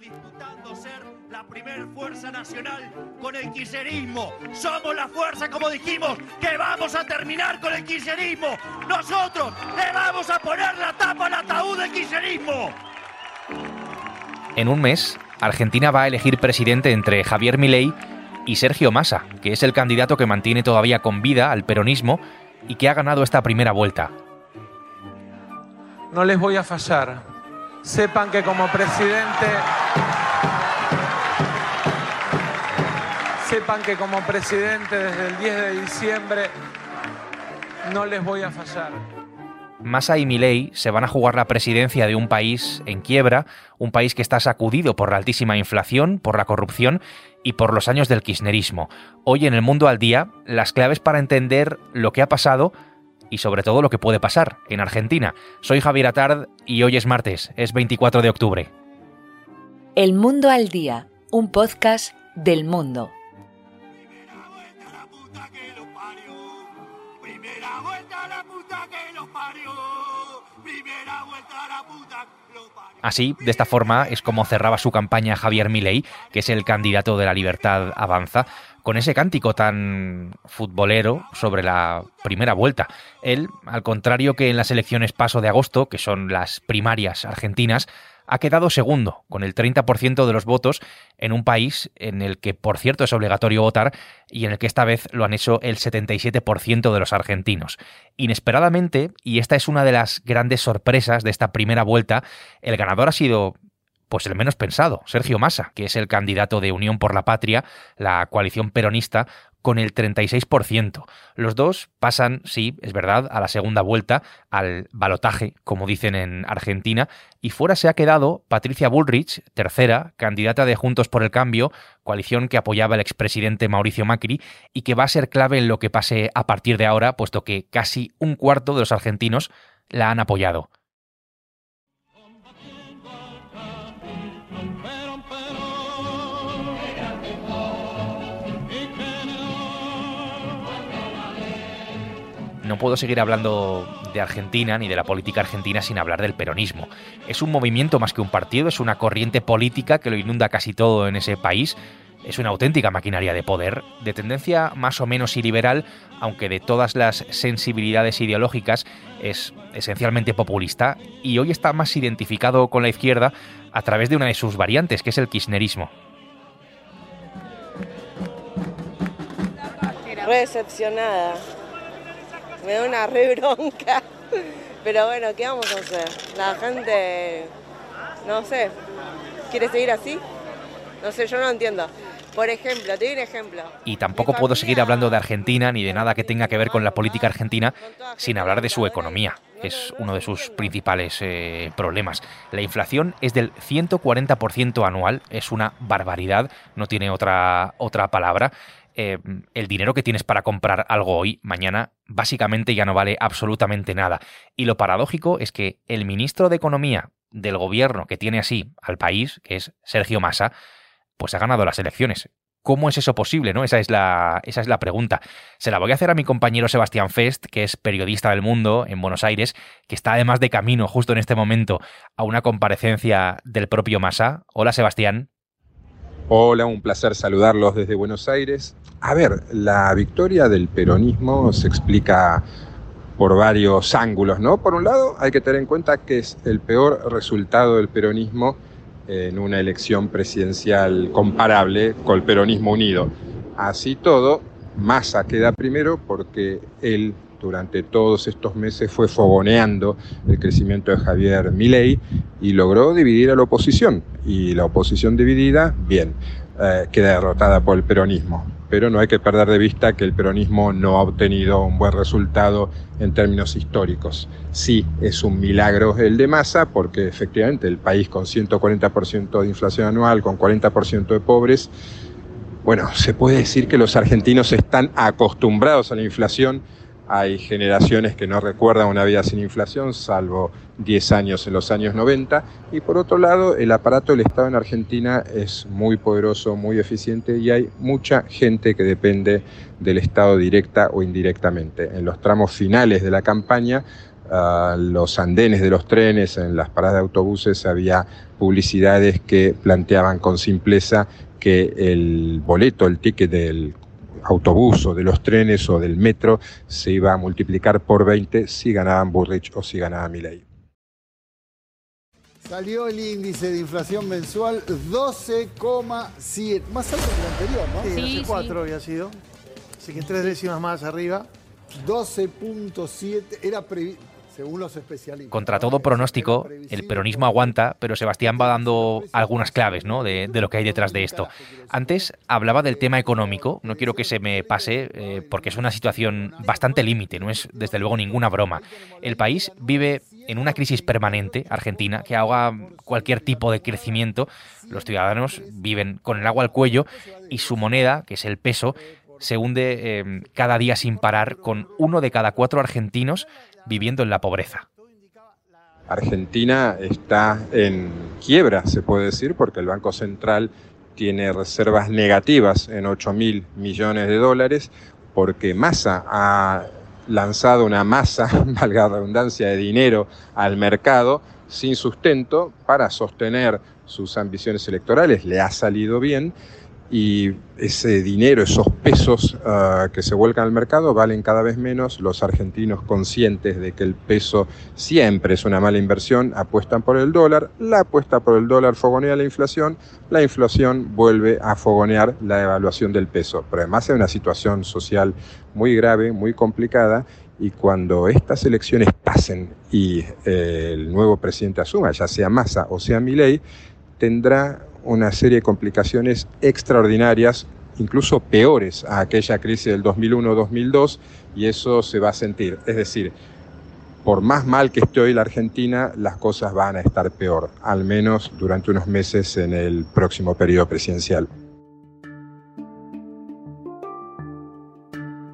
disputando ser la primer fuerza nacional con el kirchnerismo. Somos la fuerza, como dijimos, que vamos a terminar con el kirchnerismo. Nosotros le vamos a poner la tapa al ataúd del kirchnerismo. En un mes, Argentina va a elegir presidente entre Javier Milei y Sergio Massa, que es el candidato que mantiene todavía con vida al peronismo y que ha ganado esta primera vuelta. No les voy a fallar. Sepan que como presidente sepan que como presidente desde el 10 de diciembre no les voy a fallar. Massa y Milei se van a jugar la presidencia de un país en quiebra, un país que está sacudido por la altísima inflación, por la corrupción y por los años del kirchnerismo. Hoy en el mundo al día, las claves para entender lo que ha pasado y sobre todo lo que puede pasar en Argentina. Soy Javier Atard y hoy es martes, es 24 de octubre. El Mundo al Día, un podcast del mundo. Así, de esta forma, es como cerraba su campaña Javier Milei, que es el candidato de la Libertad Avanza, con ese cántico tan futbolero sobre la primera vuelta. Él, al contrario que en las elecciones paso de agosto, que son las primarias argentinas, ha quedado segundo, con el 30% de los votos, en un país en el que, por cierto, es obligatorio votar y en el que esta vez lo han hecho el 77% de los argentinos. Inesperadamente, y esta es una de las grandes sorpresas de esta primera vuelta, el ganador ha sido pues el menos pensado, Sergio Massa, que es el candidato de Unión por la Patria, la coalición peronista, con el 36%. Los dos pasan, sí, es verdad, a la segunda vuelta, al balotaje, como dicen en Argentina, y fuera se ha quedado Patricia Bullrich, tercera, candidata de Juntos por el Cambio, coalición que apoyaba el expresidente Mauricio Macri y que va a ser clave en lo que pase a partir de ahora, puesto que casi un cuarto de los argentinos la han apoyado. No puedo seguir hablando de Argentina ni de la política argentina sin hablar del peronismo. Es un movimiento más que un partido, es una corriente política que lo inunda casi todo en ese país. Es una auténtica maquinaria de poder, de tendencia más o menos iliberal, aunque de todas las sensibilidades ideológicas es esencialmente populista y hoy está más identificado con la izquierda a través de una de sus variantes, que es el kirchnerismo. Recepcionada me da una re bronca. Pero bueno, ¿qué vamos a hacer? La gente, no sé, ¿quiere seguir así? No sé, yo no entiendo. Por ejemplo, te doy un ejemplo. Y tampoco puedo seguir hablando de Argentina ni de nada que tenga que ver con la política argentina sin hablar de su economía. Es uno de sus principales eh, problemas. La inflación es del 140% anual, es una barbaridad, no tiene otra, otra palabra. Eh, el dinero que tienes para comprar algo hoy, mañana, básicamente ya no vale absolutamente nada. Y lo paradójico es que el ministro de Economía del gobierno que tiene así al país, que es Sergio Massa, pues ha ganado las elecciones. ¿Cómo es eso posible? ¿no? Esa, es la, esa es la pregunta. Se la voy a hacer a mi compañero Sebastián Fest, que es periodista del mundo en Buenos Aires, que está además de camino justo en este momento a una comparecencia del propio Massa. Hola Sebastián. Hola, un placer saludarlos desde Buenos Aires. A ver, la victoria del peronismo se explica por varios ángulos, ¿no? Por un lado, hay que tener en cuenta que es el peor resultado del peronismo en una elección presidencial comparable con el peronismo unido. Así todo, Massa queda primero porque él durante todos estos meses fue fogoneando el crecimiento de Javier Milei y logró dividir a la oposición. Y la oposición dividida, bien, eh, queda derrotada por el peronismo. Pero no hay que perder de vista que el peronismo no ha obtenido un buen resultado en términos históricos. Sí, es un milagro el de masa, porque efectivamente el país con 140% de inflación anual, con 40% de pobres, bueno, se puede decir que los argentinos están acostumbrados a la inflación hay generaciones que no recuerdan una vida sin inflación, salvo 10 años en los años 90. Y por otro lado, el aparato del Estado en Argentina es muy poderoso, muy eficiente y hay mucha gente que depende del Estado directa o indirectamente. En los tramos finales de la campaña, uh, los andenes de los trenes, en las paradas de autobuses había publicidades que planteaban con simpleza que el boleto, el ticket del autobús o de los trenes o del metro se iba a multiplicar por 20 si ganaban Burrich o si ganaba Milei. Salió el índice de inflación mensual 12,7, más alto que el anterior, ¿no? Sí, hace 4 había sido. Así que tres décimas más arriba. 12.7 era previsto según los especialistas. Contra todo pronóstico, el peronismo aguanta, pero Sebastián va dando algunas claves ¿no? de, lo que hay detrás de esto. Antes hablaba del tema económico, no quiero que se me pase, eh, porque es una situación bastante límite, no es desde luego ninguna broma. El país vive en una crisis permanente, Argentina, que ahoga cualquier tipo de crecimiento. Los ciudadanos viven con el agua al cuello y su moneda, que es el peso, se hunde eh, cada día sin parar, con uno de cada cuatro argentinos viviendo en la pobreza. Argentina está en quiebra, se puede decir, porque el Banco Central tiene reservas negativas en 8 mil millones de dólares, porque Massa ha lanzado una masa, valga la redundancia, de dinero al mercado sin sustento para sostener sus ambiciones electorales. Le ha salido bien y ese dinero, esos pesos ah, que se vuelcan al mercado valen cada vez menos. Los argentinos conscientes de que el peso siempre es una mala inversión apuestan por el dólar. La apuesta por el dólar fogonea la inflación. La inflación vuelve a fogonear la devaluación del peso. Pero además hay una situación social muy grave, muy complicada. Y cuando estas elecciones pasen y eh, el nuevo presidente asuma, ya sea Massa o sea Milei, tendrá una serie de complicaciones extraordinarias, incluso peores a aquella crisis del 2001-2002, y eso se va a sentir. Es decir, por más mal que esté hoy la Argentina, las cosas van a estar peor, al menos durante unos meses en el próximo periodo presidencial.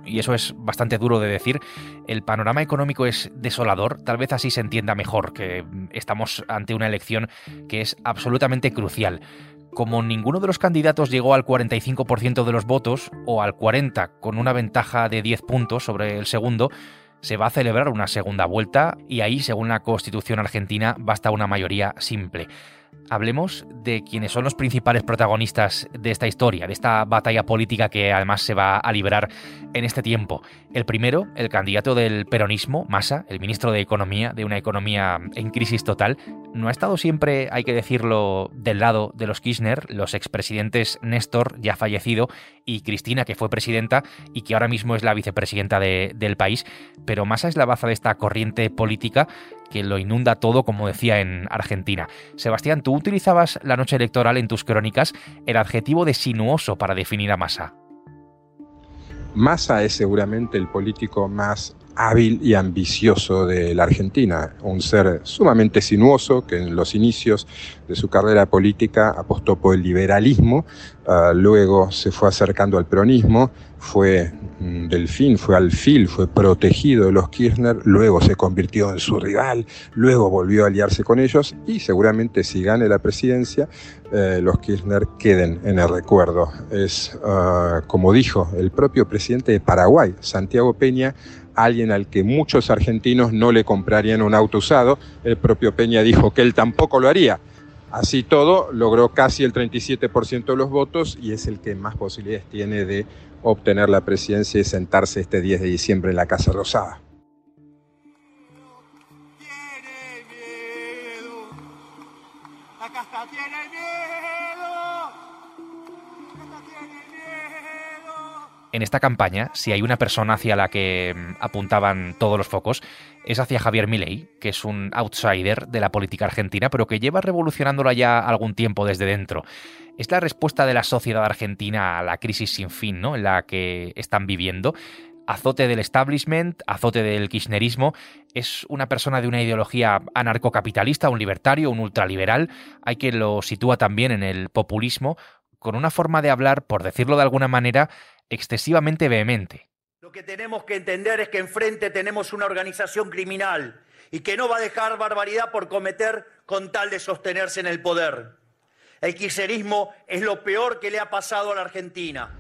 Y eso es bastante duro de decir, el panorama económico es desolador, tal vez así se entienda mejor que estamos ante una elección que es absolutamente crucial. Como ninguno de los candidatos llegó al 45% de los votos, o al 40% con una ventaja de 10 puntos sobre el segundo, se va a celebrar una segunda vuelta y ahí, según la Constitución argentina, basta una mayoría simple hablemos de quienes son los principales protagonistas de esta historia, de esta batalla política que además se va a librar en este tiempo. El primero, el candidato del peronismo, Massa, el ministro de Economía, de una economía en crisis total, no ha estado siempre, hay que decirlo, del lado de los Kirchner, los expresidentes Néstor, ya fallecido, y Cristina, que fue presidenta y que ahora mismo es la vicepresidenta del país, pero Massa es la baza de esta corriente política que lo inunda todo, como decía en Argentina. Sebastián, tú utilizabas la noche electoral en tus crónicas el adjetivo de sinuoso para definir a Massa. Massa es seguramente el político más hábil y ambicioso de la Argentina, un ser sumamente sinuoso que en los inicios de su carrera política apostó por el liberalismo, ah, luego se fue acercando al peronismo, fue mm, delfín, fue alfil, fue protegido de los Kirchner, luego se convirtió en su rival, luego volvió a aliarse con ellos y seguramente si gane la presidencia, eh, los Kirchner queden en el recuerdo. Es, ah, como dijo el propio presidente de Paraguay, Santiago Peña, alguien al que muchos argentinos no le comprarían un auto usado. El propio Peña dijo que él tampoco lo haría. Así todo, logró casi el 37% de los votos y es el que más posibilidades tiene de obtener la presidencia y sentarse este 10 de diciembre en la Casa Rosada. En esta campaña, si hay una persona hacia la que mm, apuntaban todos los focos, es hacia Javier Milei, que es un outsider de la política argentina, pero que lleva revolucionándola ya algún tiempo desde dentro. Es la respuesta de la sociedad argentina a la crisis sin fin, ¿no? En la que están viviendo. Azote del establishment, azote del kirchnerismo, es una persona de una ideología anarcocapitalista, un libertario, un ultraliberal, hay que lo sitúa también en el populismo, con una forma de hablar, por decirlo de alguna manera, excesivamente vehemente. Lo que tenemos que entender es que enfrente tenemos una organización criminal y que no va a dejar barbaridad por cometer con tal de sostenerse en el poder. El kirchnerismo es lo peor que le ha pasado a la Argentina.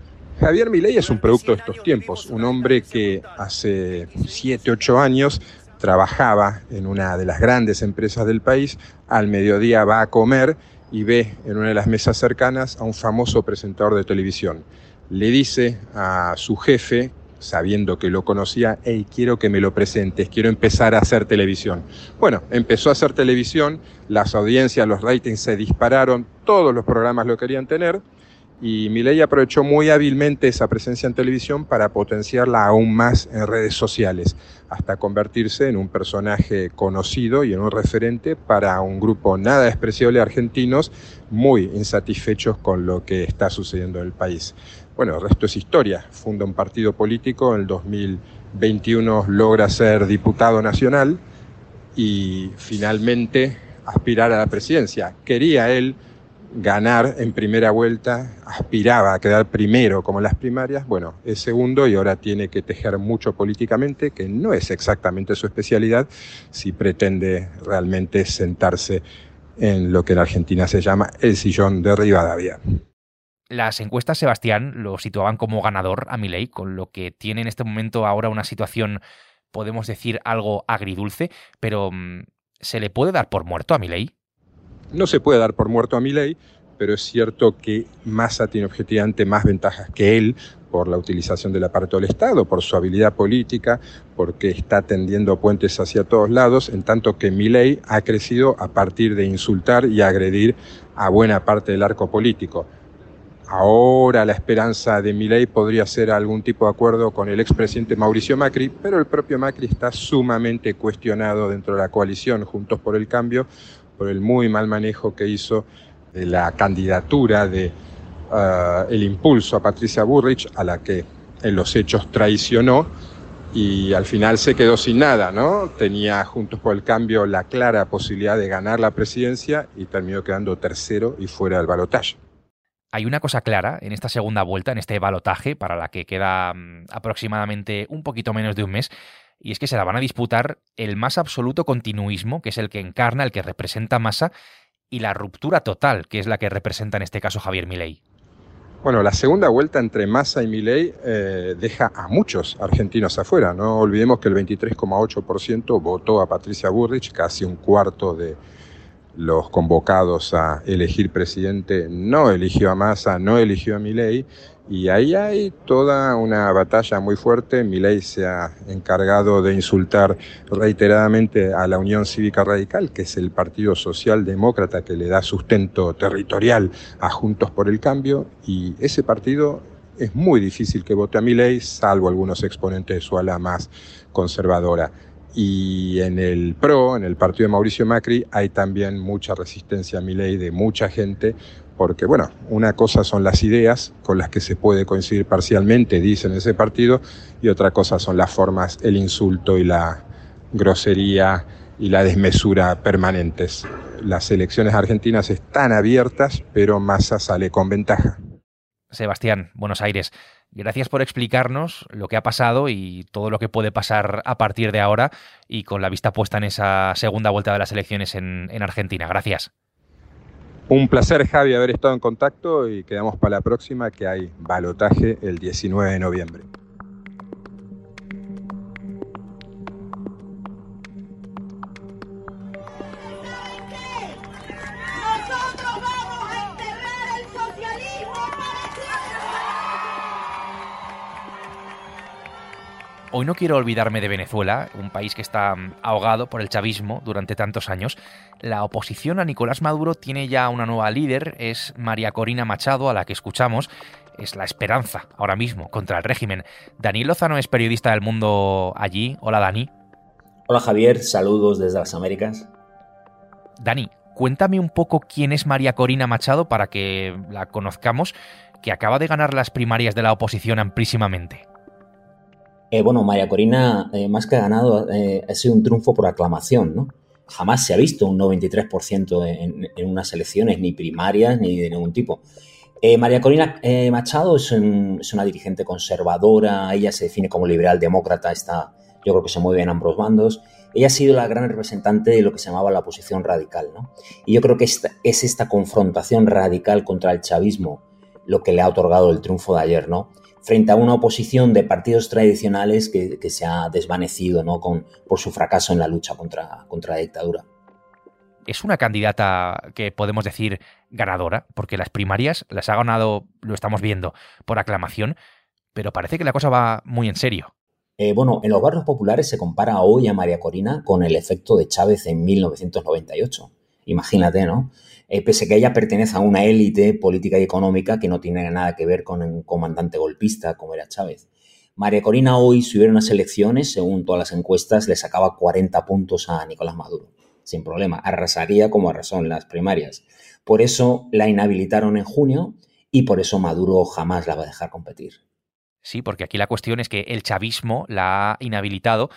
Javier Milei es un producto de estos tiempos, un hombre que hace 7, 8 años trabajaba en una de las grandes empresas del país, al mediodía va a comer y ve en una de las mesas cercanas a un famoso presentador de televisión. Le dice a su jefe, sabiendo que lo conocía, hey, quiero que me lo presentes, quiero empezar a hacer televisión. Bueno, empezó a hacer televisión, las audiencias, los ratings se dispararon, todos los programas lo querían tener, y Milei aprovechó muy hábilmente esa presencia en televisión para potenciarla aún más en redes sociales, hasta convertirse en un personaje conocido y en un referente para un grupo nada despreciable de argentinos muy insatisfechos con lo que está sucediendo en el país. Bueno, el resto es historia. Funda un partido político, en el 2021 logra ser diputado nacional y finalmente aspirar a la presidencia. Quería él ganar en primera vuelta, aspiraba a quedar primero como en las primarias, bueno, es segundo y ahora tiene que tejer mucho políticamente, que no es exactamente su especialidad, si pretende realmente sentarse en lo que en Argentina se llama el sillón de Rivadavia. Las encuestas, Sebastián, lo situaban como ganador a Milei, con lo que tiene en este momento ahora una situación, podemos decir, algo agridulce, pero mm, ¿se le puede dar por muerto a Milei? No se puede dar por muerto a Milei, pero es cierto que Massa tiene objetivamente más ventajas que él por la utilización del aparato del Estado, por su habilidad política, porque está tendiendo puentes hacia todos lados, en tanto que Milei ha crecido a partir de insultar y agredir a buena parte del arco político. Ahora la esperanza de Milei podría ser algún tipo de acuerdo con el expresidente Mauricio Macri, pero el propio Macri está sumamente cuestionado dentro de la coalición Juntos por el Cambio por el muy mal manejo que hizo de la candidatura de uh, el impulso a Patricia Burrich, a la que en los hechos traicionó y al final se quedó sin nada, ¿no? Tenía Juntos por el Cambio la clara posibilidad de ganar la presidencia y terminó quedando tercero y fuera del balotaje. Hay una cosa clara en esta segunda vuelta, en este balotaje, para la que queda mm, aproximadamente un poquito menos de un mes, y es que se la van a disputar el más absoluto continuismo, que es el que encarna, el que representa Massa, y la ruptura total, que es la que representa en este caso Javier Milei. Bueno, la segunda vuelta entre Massa y Milei eh, deja a muchos argentinos afuera. No olvidemos que el 23,8% votó a Patricia Burrich, casi un cuarto de los convocados a elegir presidente no eligió a Massa, no eligió a Milei, y ahí hay toda una batalla muy fuerte. Milei se ha encargado de insultar reiteradamente a la Unión Cívica Radical, que es el partido socialdemócrata que le da sustento territorial a Juntos por el Cambio, y ese partido es muy difícil que vote a Milei, salvo algunos exponentes de su ala más conservadora. Y en el PRO, en el partido de Mauricio Macri, hay también mucha resistencia a Milei de mucha gente, porque bueno, una cosa son las ideas con las que se puede coincidir parcialmente, dicen ese partido, y otra cosa son las formas, el insulto y la grosería y la desmesura permanentes. Las elecciones argentinas están abiertas, pero Massa sale con ventaja. Sebastián, Buenos Aires. Gracias por explicarnos lo que ha pasado y todo lo que puede pasar a partir de ahora y con la vista puesta en esa segunda vuelta de las elecciones en, en Argentina. Gracias. Un placer, Javi, haber estado en contacto y quedamos para la próxima que hay balotaje el 19 de noviembre. Hoy no quiero olvidarme de Venezuela, un país que está mm, ahogado por el chavismo durante tantos años. La oposición a Nicolás Maduro tiene ya una nueva líder, es María Corina Machado, a la que escuchamos. Es la esperanza ahora mismo contra el régimen. Daniel Lozano es periodista del mundo allí. Hola Dani. Hola Javier, saludos desde las Américas. Dani, cuéntame un poco quién es María Corina Machado para que la conozcamos, que acaba de ganar las primarias de la oposición amplísimamente. Eh, bueno, María Corina, eh, más que ha ganado, eh, ha sido un triunfo por aclamación, ¿no? Jamás se ha visto un 93% en, unas elecciones, ni primarias, ni de ningún tipo. María Corina Machado es, es, una dirigente conservadora, ella se define como liberal demócrata, está, yo creo que se mueve en ambos bandos. Ella ha sido la gran representante de lo que se llamaba la oposición radical, ¿no? Y yo creo que esta, es esta confrontación radical contra el chavismo lo que le ha otorgado el triunfo de ayer, ¿no? Frente a una oposición de partidos tradicionales que, se ha desvanecido ¿no? Con, por su fracaso en la lucha contra, contra la dictadura. Es una candidata que podemos decir ganadora, porque las primarias las ha ganado, lo estamos viendo, por aclamación, pero parece que la cosa va muy en serio. Eh, bueno, en los barrios populares se compara hoy a María Corina con el efecto de Chávez en 1998. Imagínate, ¿no? Eh, pese a que ella pertenece a una élite política y económica que no tiene nada que ver con un comandante golpista como era Chávez. María Corina hoy, si hubiera unas elecciones, según todas las encuestas, le sacaba 40 puntos a Nicolás Maduro, sin problema. Arrasaría como arrasó en las primarias. Por eso la inhabilitaron en junio y por eso Maduro jamás la va a dejar competir. Sí, porque aquí la cuestión es que el chavismo la ha inhabilitado,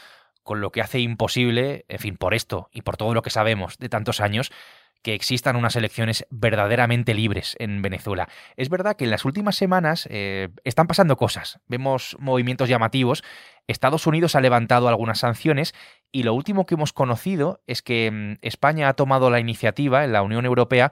con lo que hace imposible, en fin, por esto y por todo lo que sabemos de tantos años, que existan unas elecciones verdaderamente libres en Venezuela. Es verdad que en las últimas semanas eh, están pasando cosas, vemos movimientos llamativos, Estados Unidos ha levantado algunas sanciones y lo último que hemos conocido es que mm, España ha tomado la iniciativa en la Unión Europea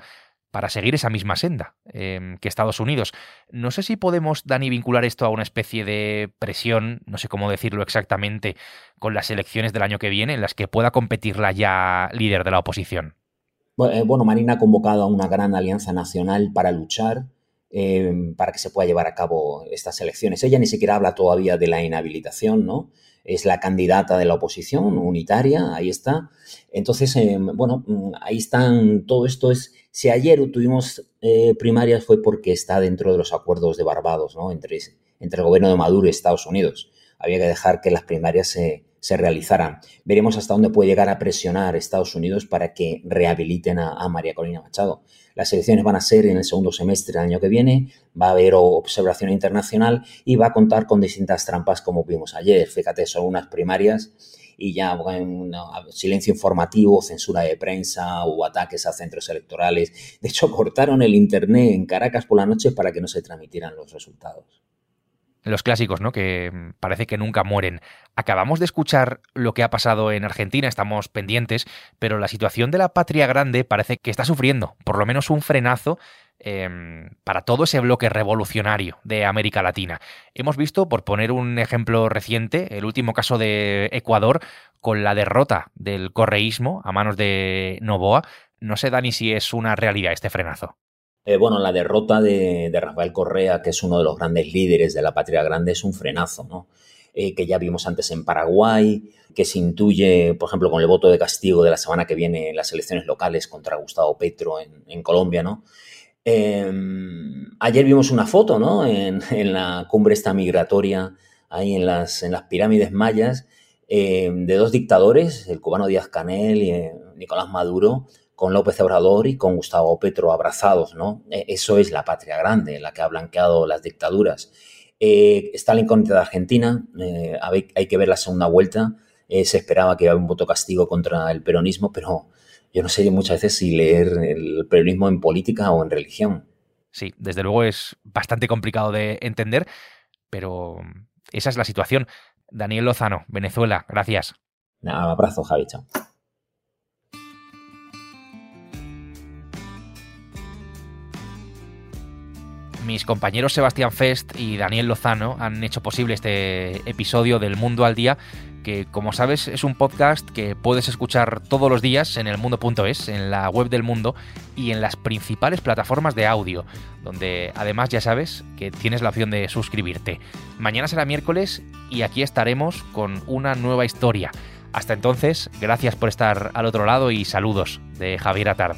para seguir esa misma senda em, que Estados Unidos. No sé si podemos, Dani, vincular esto a una especie de presión, no sé cómo decirlo exactamente, con las elecciones del año que viene, en las que pueda competir la ya líder de la oposición. Eh, bueno, Marina ha convocado a una gran alianza nacional para luchar, eh, para que se pueda llevar a cabo estas elecciones. Ella ni siquiera habla todavía de la inhabilitación, ¿no? Es la candidata de la oposición unitaria, ahí está. Entonces, eh, bueno, mm, ahí están, todo esto es, si ayer tuvimos primarias fue porque está dentro de los acuerdos de Barbados, ¿no? Entre, entre el gobierno de Maduro y Estados Unidos. Había que dejar que las primarias se, se realizaran. Veremos hasta dónde puede llegar a presionar Estados Unidos para que rehabiliten a, María Corina Machado. Las elecciones van a ser en el segundo semestre del año que viene, va a haber observación internacional y va a contar con distintas trampas como vimos ayer. Fíjate, son unas primarias y ya silencio informativo, censura de prensa, hubo ataques a centros electorales. De hecho, cortaron el Internet en Caracas por la noche para que no se transmitieran los resultados los clásicos, ¿no? Que mm, parece que nunca mueren. Acabamos de escuchar lo que ha pasado en Argentina, estamos pendientes, pero la situación de la patria grande parece que está sufriendo, por lo menos un frenazo em, para todo ese bloque revolucionario de América Latina. Hemos visto, por poner un ejemplo reciente, el último caso de Ecuador con la derrota del correísmo a manos de Novoa. No sé, Dani, si es una realidad este frenazo. Eh, bueno, la derrota de, Rafael Correa, que es uno de los grandes líderes de la patria grande, es un frenazo, ¿no? Eh, que ya vimos antes en Paraguay, que se intuye, por ejemplo, con el voto de castigo de la semana que viene en las elecciones locales contra Gustavo Petro en, Colombia, ¿no? Em, ayer vimos una foto, ¿no? En, la cumbre esta migratoria, ahí en las, pirámides mayas, em, de dos dictadores, el cubano Díaz Canel y eh, Nicolás Maduro, con López Obrador y con Gustavo Petro abrazados, ¿no? E, eso es la patria grande, la que ha blanqueado las dictaduras. Eh, está la incógnita de Argentina, eh, hay que ver la segunda vuelta. Eh, se esperaba que iba un voto castigo contra el peronismo, pero yo no sé muchas veces si leer el peronismo en política o en religión. Sí, desde luego es bastante complicado de entender, pero esa es la situación. Daniel Lozano, Venezuela, gracias. Un abrazo, Javi, chao. Mis compañeros Sebastián Fest y Daniel Lozano han hecho posible este episodio del Mundo al Día, que como sabes es un podcast que puedes escuchar todos los días en elmundo.es, en la web del mundo y en las principales plataformas de audio, donde además ya sabes que tienes la opción de suscribirte. Mañana será miércoles y aquí estaremos con una nueva historia. Hasta entonces, gracias por estar al otro lado y saludos de Javier Atard.